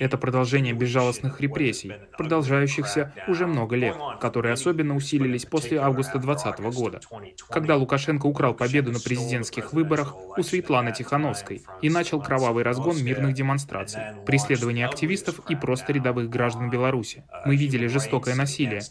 Это продолжение безжалостных репрессий, продолжающихся уже много лет, которые особенно усилились после августа 2020 года, когда Лукашенко украл победу на президентских выборах у Светланы Тихановской и начал кровавый разгон мирных демонстраций, преследование активистов и просто рядовых граждан Беларуси. Мы видели жестокое насилие.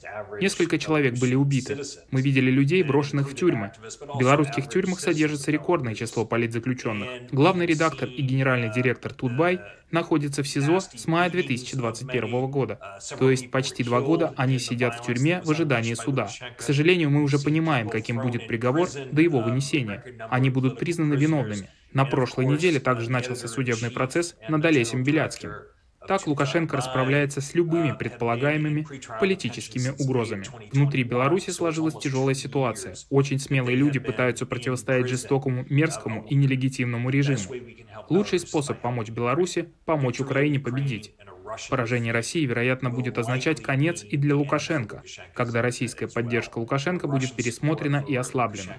Несколько человек были убиты. Мы видели людей, брошенных в тюрьмы. В белорусских тюрьмах содержится рекордное число политзаключенных. Главный редактор и генеральный директор Тутбай находится в СИЗО с мая 2021 года. То есть почти два года они сидят в тюрьме в ожидании суда. К сожалению, мы уже понимаем, каким будет приговор до его вынесения. Они будут признаны виновными. На прошлой неделе также начался судебный процесс над Олесем Беляцким. Так Лукашенко расправляется с любыми предполагаемыми политическими угрозами. Внутри Беларуси сложилась тяжелая ситуация. Очень смелые люди пытаются противостоять жестокому, мерзкому и нелегитимному режиму. Лучший способ помочь Беларуси – помочь Украине победить. Поражение России, вероятно, будет означать конец и для Лукашенко, когда российская поддержка Лукашенко будет пересмотрена и ослаблена.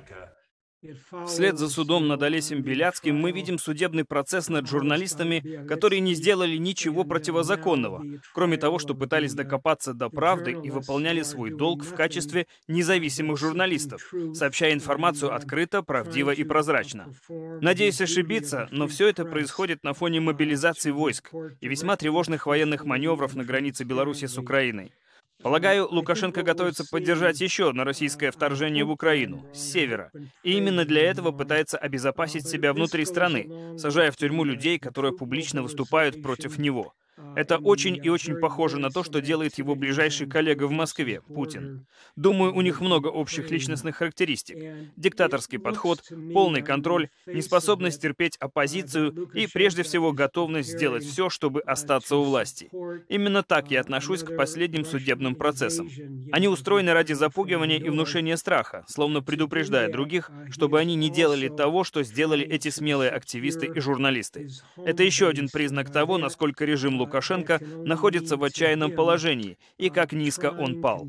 Вслед за судом над Олесем Беляцким мы видим судебный процесс над журналистами, которые не сделали ничего противозаконного, кроме того, что пытались докопаться до правды и выполняли свой долг в качестве независимых журналистов, сообщая информацию открыто, правдиво и прозрачно. Надеюсь ошибиться, но все это происходит на фоне мобилизации войск и весьма тревожных военных маневров на границе Беларуси с Украиной. Полагаю, Лукашенко готовится поддержать еще одно российское вторжение в Украину с севера. И именно для этого пытается обезопасить себя внутри страны, сажая в тюрьму людей, которые публично выступают против него. Это очень и очень похоже на то, что делает его ближайший коллега в Москве, Путин. Думаю, у них много общих личностных характеристик. Диктаторский подход, полный контроль, неспособность терпеть оппозицию и, прежде всего, готовность сделать все, чтобы остаться у власти. Именно так я отношусь к последним судебным процессам. Они устроены ради запугивания и внушения страха, словно предупреждая других, чтобы они не делали того, что сделали эти смелые активисты и журналисты. Это еще один признак того, насколько режим Лукашенко Лукашенко находится в отчаянном положении и как низко он пал.